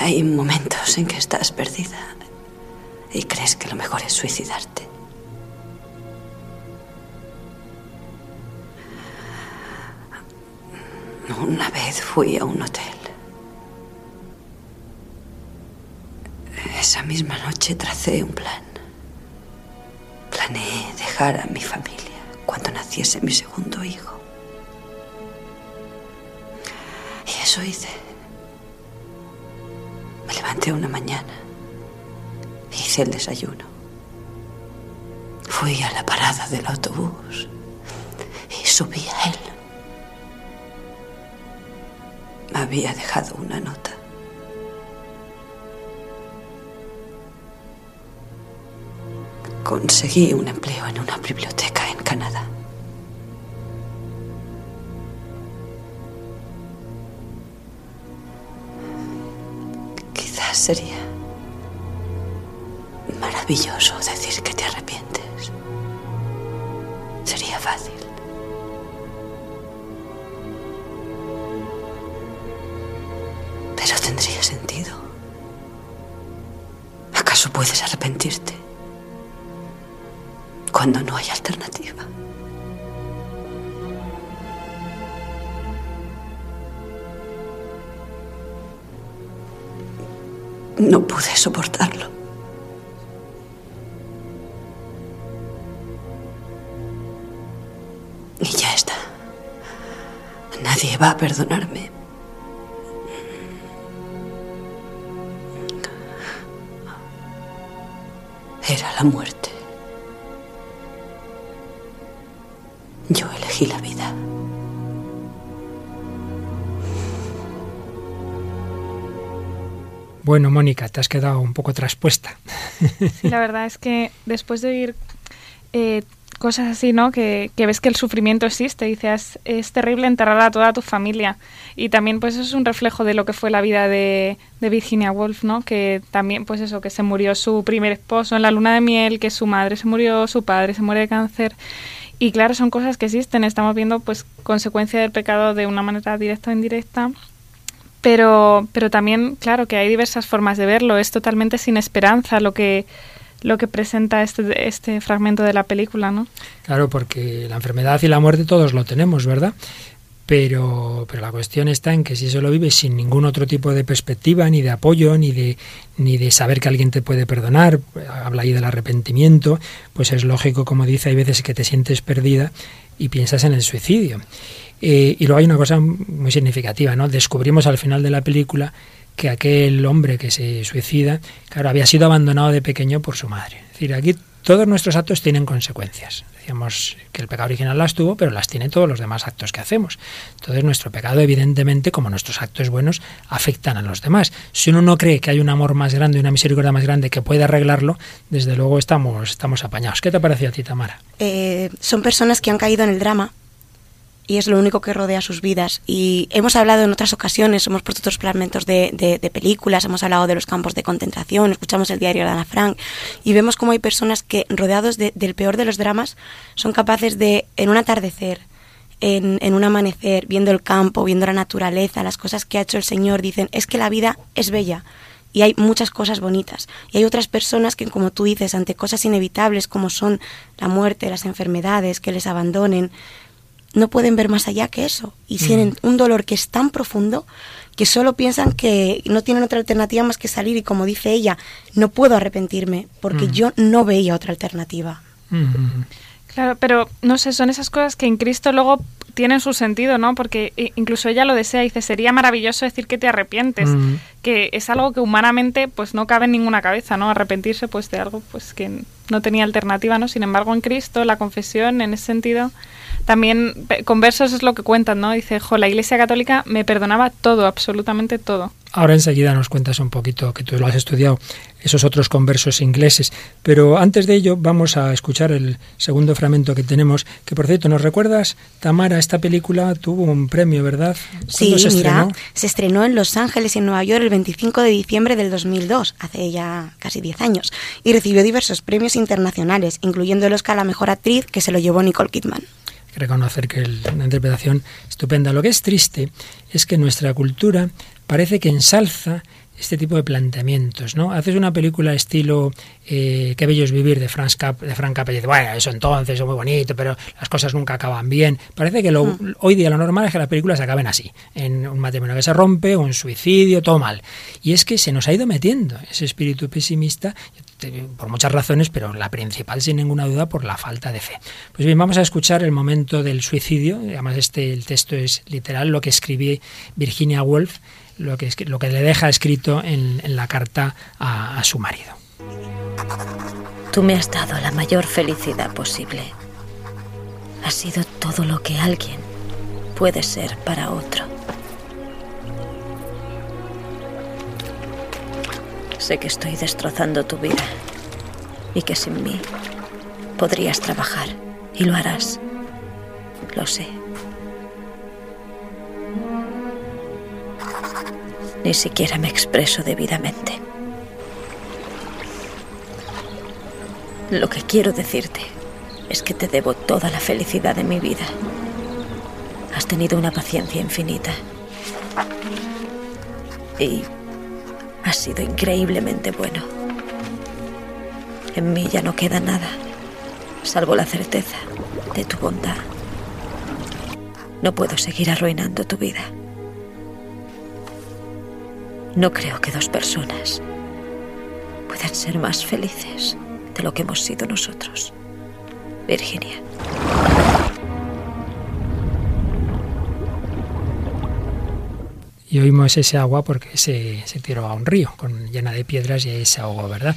Hay momentos en que estás perdida y crees que lo mejor es suicidarte. Una vez fui a un hotel. Esa misma noche tracé un plan. Planeé dejar a mi familia cuando naciese mi segundo hijo. Y eso hice. Me levanté una mañana. Hice el desayuno. Fui a la parada del autobús y subí a él. Me había dejado una nota. Conseguí un empleo en una biblioteca en Canadá. Quizás sería maravilloso decir que te arrepientes. Sería fácil. Pero tendría sentido. ¿Acaso puedes arrepentirte cuando no hay alternativa? No pude soportarlo. Y ya está. Nadie va a perdonarme. Era la muerte. Elegí la vida. Bueno, Mónica, te has quedado un poco traspuesta. Sí, la verdad es que después de oír eh, cosas así, ¿no? Que, que, ves que el sufrimiento existe, dices, es terrible enterrar a toda tu familia. Y también, pues, eso es un reflejo de lo que fue la vida de, de, Virginia Woolf, ¿no? Que también, pues, eso, que se murió su primer esposo en la luna de miel, que su madre se murió, su padre se muere de cáncer. Y claro, son cosas que existen. Estamos viendo, pues, consecuencia del pecado de una manera directa o indirecta. Pero, pero también, claro, que hay diversas formas de verlo. Es totalmente sin esperanza lo que lo que presenta este, este fragmento de la película, ¿no? Claro, porque la enfermedad y la muerte todos lo tenemos, ¿verdad? Pero, pero la cuestión está en que si eso lo vives sin ningún otro tipo de perspectiva, ni de apoyo, ni de, ni de saber que alguien te puede perdonar, habla ahí del arrepentimiento, pues es lógico, como dice, hay veces que te sientes perdida y piensas en el suicidio. Eh, y luego hay una cosa muy significativa, ¿no? Descubrimos al final de la película que aquel hombre que se suicida, claro, había sido abandonado de pequeño por su madre. Es decir, aquí todos nuestros actos tienen consecuencias. Decíamos que el pecado original las tuvo, pero las tiene todos los demás actos que hacemos. Entonces nuestro pecado, evidentemente, como nuestros actos buenos, afectan a los demás. Si uno no cree que hay un amor más grande, una misericordia más grande que puede arreglarlo, desde luego estamos, estamos apañados. ¿Qué te pareció a ti, Tamara? Eh, son personas que han caído en el drama, y es lo único que rodea sus vidas. Y hemos hablado en otras ocasiones, hemos puesto otros fragmentos de, de, películas, hemos hablado de los campos de concentración, escuchamos el diario de Ana Frank y vemos cómo hay personas que, rodeados de, del peor de los dramas, son capaces de, en un atardecer, en, en un amanecer, viendo el campo, viendo la naturaleza, las cosas que ha hecho el Señor, dicen, es que la vida es bella y hay muchas cosas bonitas. Y hay otras personas que, como tú dices, ante cosas inevitables como son la muerte, las enfermedades, que les abandonen, no pueden ver más allá que eso y tienen un dolor que es tan profundo que solo piensan que no tienen otra alternativa más que salir y como dice ella, no puedo arrepentirme porque Mm. yo no veía otra alternativa. Mm. Claro, pero no sé, son esas cosas que en Cristo luego tienen su sentido, ¿no? Porque i- incluso ella lo desea, dice, sería maravilloso decir que te arrepientes, Mm. que es algo que humanamente pues no cabe en ninguna cabeza, ¿no? Arrepentirse pues de algo pues que no tenía alternativa, ¿no? Sin embargo, en Cristo la confesión en ese sentido también conversos es lo que cuentan, ¿no? Dice, jo, la Iglesia Católica me perdonaba todo, absolutamente todo. Ahora enseguida nos cuentas un poquito, que tú lo has estudiado, esos otros conversos ingleses. Pero antes de ello vamos a escuchar el segundo fragmento que tenemos, que por cierto, ¿nos recuerdas, Tamara? Esta película tuvo un premio, ¿verdad? Sí, ¿Cuándo se mira, estrenó? se estrenó en Los Ángeles y en Nueva York el 25 de diciembre del 2002, hace ya casi 10 años, y recibió diversos premios internacionales, incluyendo el Oscar a la Mejor Actriz, que se lo llevó Nicole Kidman. Reconocer que es una interpretación estupenda. Lo que es triste es que nuestra cultura parece que ensalza este tipo de planteamientos, ¿no? Haces una película estilo eh, Qué bello es vivir de Frank Cap, de Frank dices, bueno, eso entonces es muy bonito, pero las cosas nunca acaban bien. Parece que lo, Mm. hoy día lo normal es que las películas acaben así, en un matrimonio que se rompe, un suicidio, todo mal. Y es que se nos ha ido metiendo ese espíritu pesimista por muchas razones, pero la principal sin ninguna duda por la falta de fe. Pues bien, vamos a escuchar el momento del suicidio, además este el texto es literal lo que escribí Virginia Woolf, lo que, lo que le deja escrito en, la carta a, a su marido. Tú me has dado la mayor felicidad posible. Has sido todo lo que alguien puede ser para otro. Sé que estoy destrozando tu vida y que sin mí podrías trabajar y lo harás. Lo sé. Ni siquiera me expreso debidamente. Lo que quiero decirte es que te debo toda la felicidad de mi vida. Has tenido una paciencia infinita. Y has sido increíblemente bueno. En mí ya no queda nada, salvo la certeza de tu bondad. No puedo seguir arruinando tu vida. No creo que dos personas puedan ser más felices de lo que hemos sido nosotros. Virginia. Y oímos ese agua porque se, se tiró a un río con, llena de piedras y ahí se ¿verdad?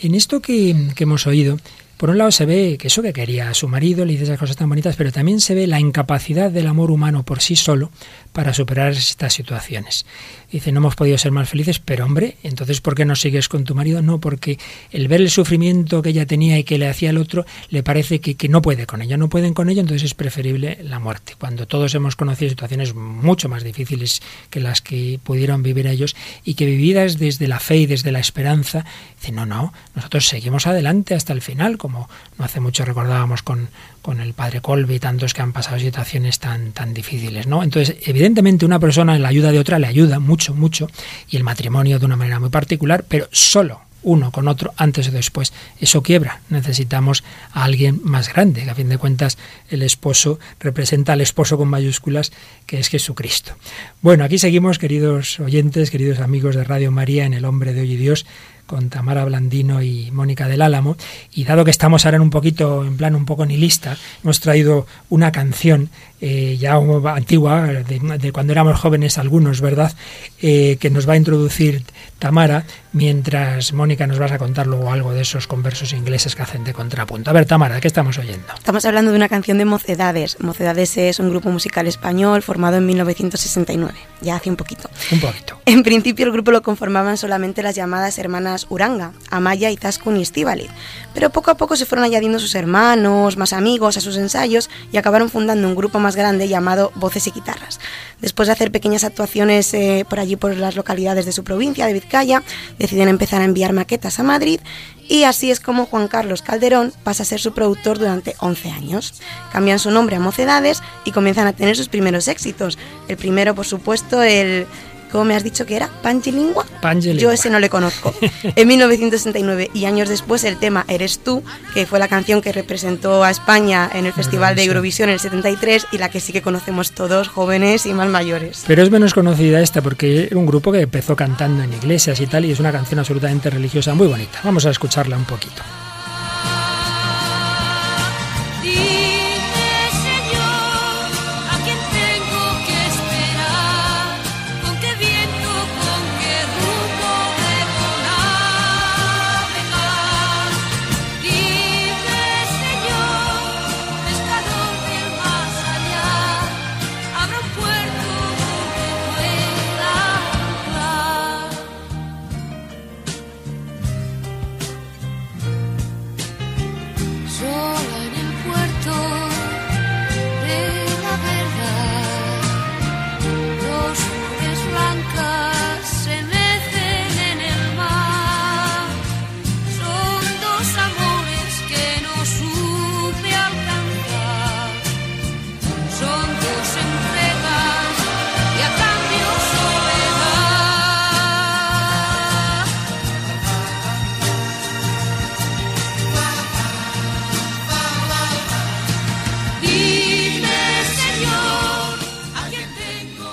En esto que, que hemos oído, por un lado se ve que eso que quería a su marido, le dice esas cosas tan bonitas, pero también se ve la incapacidad del amor humano por sí solo para superar estas situaciones. Dice, no hemos podido ser más felices, pero hombre, entonces ¿por qué no sigues con tu marido? No, porque el ver el sufrimiento que ella tenía y que le hacía el otro, le parece que, que no puede con ella, no pueden con ella, entonces es preferible la muerte. Cuando todos hemos conocido situaciones mucho más difíciles que las que pudieron vivir ellos y que vividas desde la fe y desde la esperanza, dice, no, no, nosotros seguimos adelante hasta el final, no hace mucho recordábamos con, con el padre Colby, tantos que han pasado situaciones tan, tan difíciles, ¿no? Entonces, evidentemente una persona en la ayuda de otra le ayuda mucho, mucho, y el matrimonio de una manera muy particular, pero solo uno con otro antes o después. Eso quiebra. Necesitamos a alguien más grande, que a fin de cuentas el esposo representa al esposo con mayúsculas, que es Jesucristo. Bueno, aquí seguimos, queridos oyentes, queridos amigos de Radio María, en El Hombre de Hoy y Dios con Tamara Blandino y Mónica del Álamo. Y dado que estamos ahora en un poquito, en plan un poco nihilista, hemos traído una canción eh, ya antigua, de, de, cuando éramos jóvenes algunos, ¿verdad? Eh, que nos va a introducir Tamara, mientras Mónica nos vas a contar luego algo de esos conversos ingleses que hacen de contrapunto. A ver, Tamara, ¿qué estamos oyendo? Estamos hablando de una canción de Mocedades. Mocedades es un grupo musical español formado en 1969, ya hace un poquito. Un poquito. En principio el grupo lo conformaban solamente las llamadas hermanas Uranga, Amaya, Izaskun y Estíbaliz, pero poco a poco se fueron añadiendo sus hermanos, más amigos a sus ensayos y acabaron fundando un grupo más grande llamado Voces y Guitarras. Después de hacer pequeñas actuaciones eh, por allí por las localidades de su provincia, de Vizcaya, deciden empezar a enviar maquetas a Madrid y así es como Juan Carlos Calderón pasa a ser su productor durante 11 años. Cambian su nombre a Mocedades y comienzan a tener sus primeros éxitos. El primero, por supuesto, el... ¿Cómo me has dicho que era? ¿Pangelingua? Pangelingua. Yo ese no le conozco. <laughs> En 1969 y años después el tema Eres tú, que fue la canción que representó a España en el Festival de Eurovisión en el 73 y la que sí que conocemos todos, jóvenes y más mayores. Pero es menos conocida esta porque era un grupo que empezó cantando en iglesias y tal y es una canción absolutamente religiosa muy bonita. Vamos a escucharla un poquito.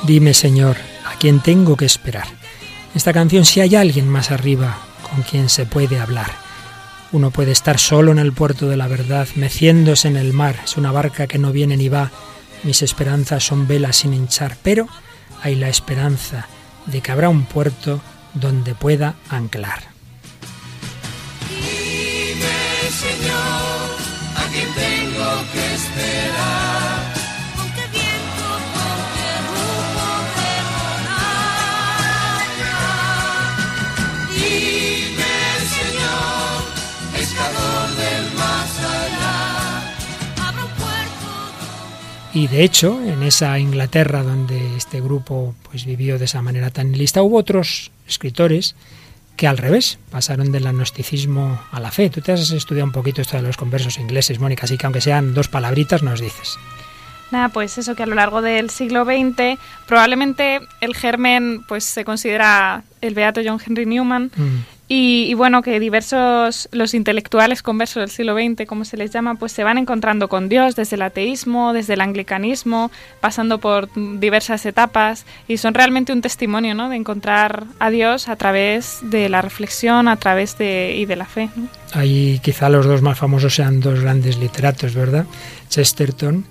Dime, Señor, a quién tengo que esperar. esta canción, si hay alguien más arriba con quien se puede hablar. Uno puede estar solo en el puerto de la verdad, meciéndose en el mar. Es una barca que no viene ni va. Mis esperanzas son velas sin hinchar, pero hay la esperanza de que habrá un puerto donde pueda anclar. Dime, Señor, a quién tengo que esperar. Y de hecho, en esa Inglaterra donde este grupo pues vivió de esa manera tan lista, hubo otros escritores que al revés pasaron del agnosticismo a la fe. Tú te has estudiado un poquito esto de los conversos ingleses, Mónica, así que aunque sean dos palabritas nos dices. Nada, pues eso que a lo largo del siglo XX probablemente el germen pues se considera el beato John Henry Newman Mm. Y, bueno que diversos los intelectuales conversos del siglo XX como se les llama pues se van encontrando con Dios desde el ateísmo desde el anglicanismo pasando por diversas etapas y son realmente un testimonio ¿no? de encontrar a Dios a través de la reflexión a través de y de la fe ¿no? Ahí quizá los dos más famosos sean dos grandes literatos, ¿verdad? Chesterton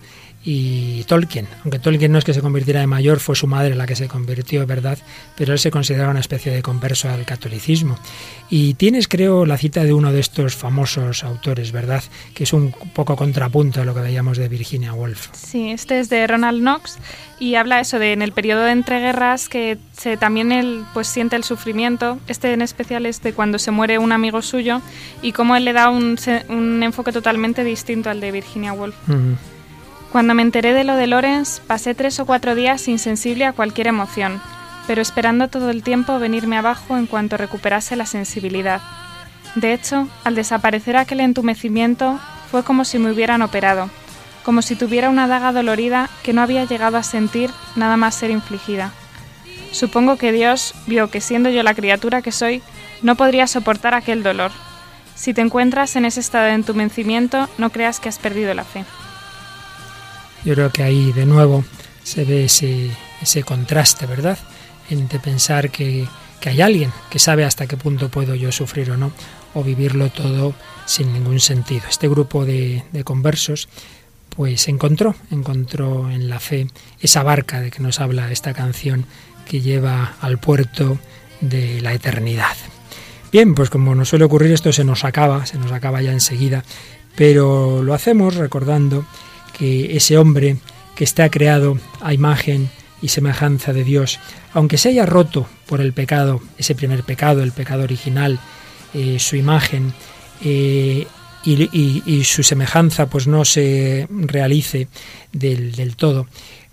y Tolkien. Aunque Tolkien no es que se convirtiera de mayor, fue su madre la que se convirtió, ¿verdad? Pero él se consideraba una especie de converso al catolicismo. Y tienes, creo, la cita de uno de estos famosos autores, ¿verdad? Que es un poco contrapunto a lo que veíamos de Virginia Woolf. Sí, este es de Ronald Knox y habla eso de en el periodo de entreguerras que se también él pues siente el sufrimiento. Este en especial es de cuando se muere un amigo suyo y cómo él le da un, enfoque totalmente distinto al de Virginia Woolf. Cuando me enteré de lo de Lawrence, pasé tres o cuatro días insensible a cualquier emoción, pero esperando todo el tiempo venirme abajo en cuanto recuperase la sensibilidad. De hecho, al desaparecer aquel entumecimiento, fue como si me hubieran operado, como si tuviera una daga dolorida que no había llegado a sentir nada más ser infligida. Supongo que Dios vio que siendo yo la criatura que soy, no podría soportar aquel dolor. Si te encuentras en ese estado de entumecimiento, no creas que has perdido la fe. Yo creo que ahí de nuevo se ve ese, ese contraste, ¿verdad? Entre pensar que, que hay alguien que sabe hasta qué punto puedo yo sufrir o no, o vivirlo todo sin ningún sentido. Este grupo de, de conversos pues encontró, encontró en la fe esa barca de que nos habla esta canción que lleva al puerto de la eternidad. Bien, pues como nos suele ocurrir esto se nos acaba, se nos acaba ya enseguida, pero lo hacemos recordando ese hombre que está creado a imagen y semejanza de Dios, aunque se haya roto por el pecado, ese primer pecado, el pecado original, eh, su imagen, eh, y su semejanza pues no se realice del, del todo,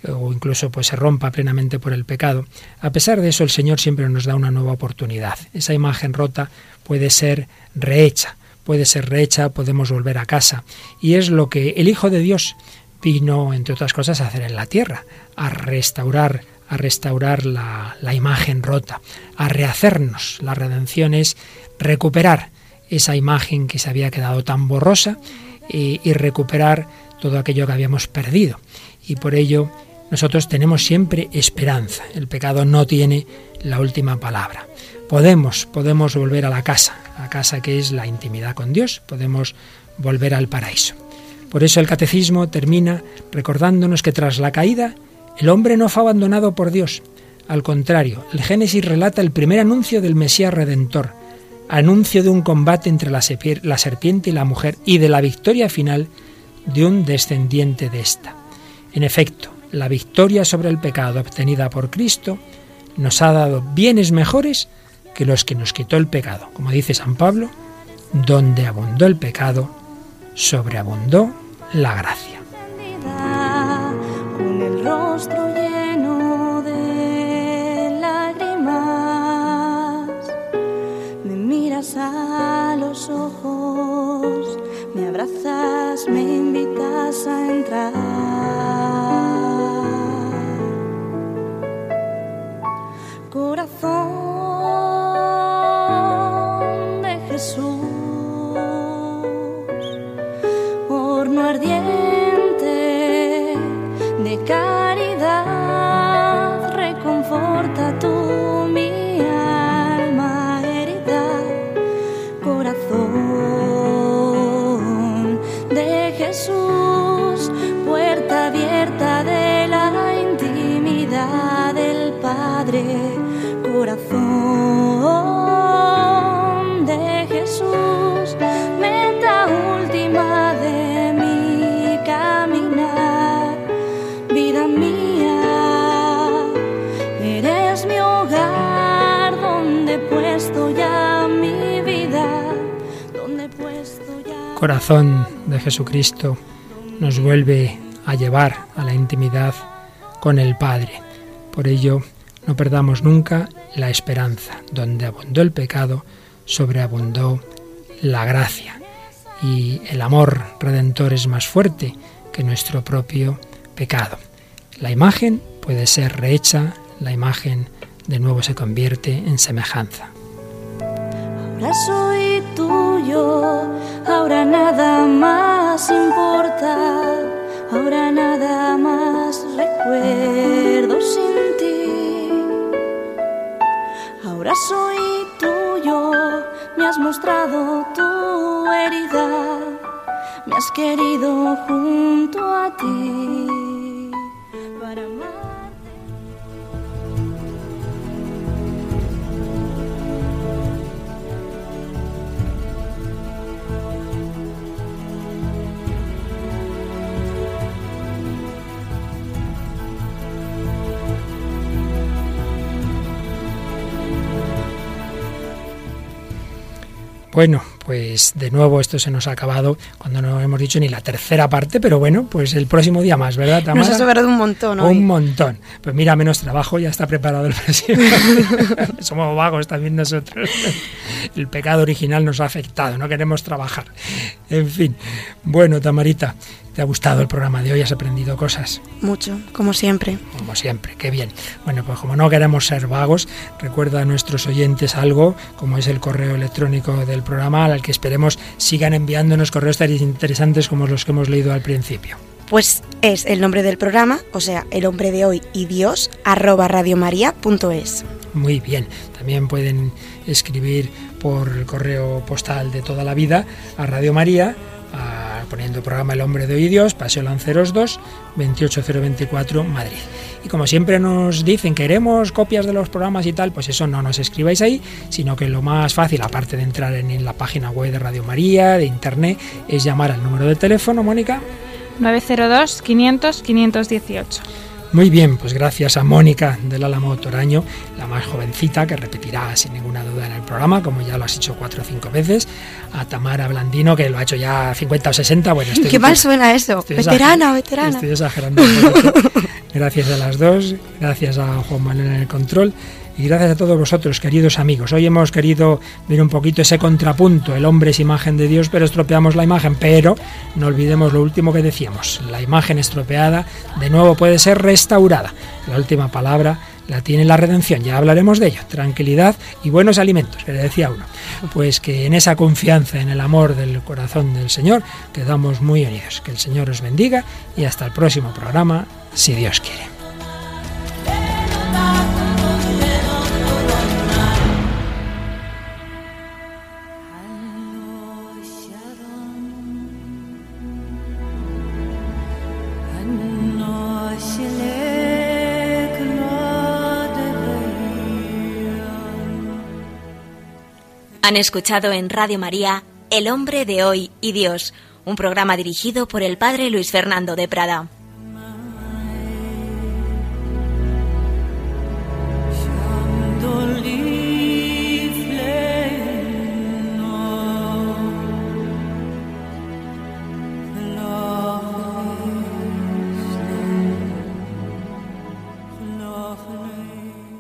o incluso pues se rompa plenamente por el pecado, a pesar de eso el Señor siempre nos da una nueva oportunidad. Esa imagen rota puede ser rehecha, puede ser rehecha, podemos volver a casa. Y es lo que el Hijo de Dios vino, entre otras cosas, a hacer en la tierra, a restaurar, a restaurar la, imagen rota, a rehacernos. La redención es recuperar esa imagen que se había quedado tan borrosa y, y recuperar todo aquello que habíamos perdido. Y por ello nosotros tenemos siempre esperanza. El pecado no tiene la última palabra. Podemos, podemos volver a la casa, a casa que es la intimidad con Dios, podemos volver al paraíso. Por eso el catecismo termina recordándonos que tras la caída el hombre no fue abandonado por Dios. Al contrario, el Génesis relata el primer anuncio del Mesías Redentor, anuncio de un combate entre la serpiente y la mujer y de la victoria final de un descendiente de ésta. En efecto, la victoria sobre el pecado obtenida por Cristo nos ha dado bienes mejores que los que nos quitó el pecado. Como dice San Pablo, donde abundó el pecado, sobreabundó la gracia. Corazón de Jesucristo nos vuelve a llevar a la intimidad con el Padre. Por ello, no perdamos nunca la esperanza. Donde abundó el pecado, sobreabundó la gracia. Y el amor redentor es más fuerte que nuestro propio pecado. La imagen puede ser rehecha, la imagen de nuevo se convierte en semejanza. Tuyo, ahora nada más importa, ahora nada más recuerdo sin ti. Ahora soy tuyo, me has mostrado tu herida, me has querido junto a ti. Bueno, pues de nuevo esto se nos ha acabado cuando no hemos dicho ni la tercera parte, pero bueno, pues el próximo día más, ¿verdad, Tamara? Nos ha sobrado un montón hoy. Un montón. Pues mira, menos trabajo, ya está preparado el <laughs> próximo. Somos vagos también nosotros. El pecado original nos ha afectado, no queremos trabajar. En fin. Bueno, Tamarita, ¿te ha gustado el programa de hoy? ¿Has aprendido cosas? Mucho, como siempre. Como siempre, qué bien. Bueno, pues como no queremos ser vagos, recuerda a nuestros oyentes algo, como es el correo electrónico del programa, al que esperemos sigan enviándonos correos tan interesantes como los que hemos leído al principio. Pues es el nombre del programa, o sea, el hombre de hoy y Dios, arroba radiomaria.es. Muy bien. También pueden escribir por el correo postal de toda la vida a Radio María, a- poniendo programa El Hombre de Hoy Dios, Paseo Lanceros 2, 28024, Madrid. Y como siempre nos dicen, queremos copias de los programas y tal, pues eso no nos escribáis ahí, sino que lo más fácil, aparte de entrar en, en la página web de Radio María, de Internet, es llamar al número de teléfono, Mónica. 902 500 518. Muy bien, pues gracias a Mónica del Álamo Toraño, la más jovencita, que repetirá sin ninguna duda en el programa, como ya lo has hecho cuatro o cinco veces, a Tamara Blandino, que lo ha hecho ya 50 o 60, bueno, estoy... <laughs> Qué mal suena eso. Veterana, veterana. Estoy exagerando. Gracias a las dos, gracias a Juan Manuel en el control y gracias a todos vosotros, queridos amigos. Hoy hemos querido ver un poquito ese contrapunto. El hombre es imagen de Dios, pero estropeamos la imagen. Pero no olvidemos lo último que decíamos. La imagen estropeada de nuevo puede ser restaurada. La última palabra la tiene la redención. Ya hablaremos de ello. Tranquilidad y buenos alimentos, que le decía uno. Pues que en esa confianza, en el amor del corazón del Señor, quedamos muy unidos. Que el Señor os bendiga y hasta el próximo programa, si Dios quiere. Han escuchado en Radio María El hombre de hoy y Dios, un programa dirigido por el padre Luis Fernando de Prada.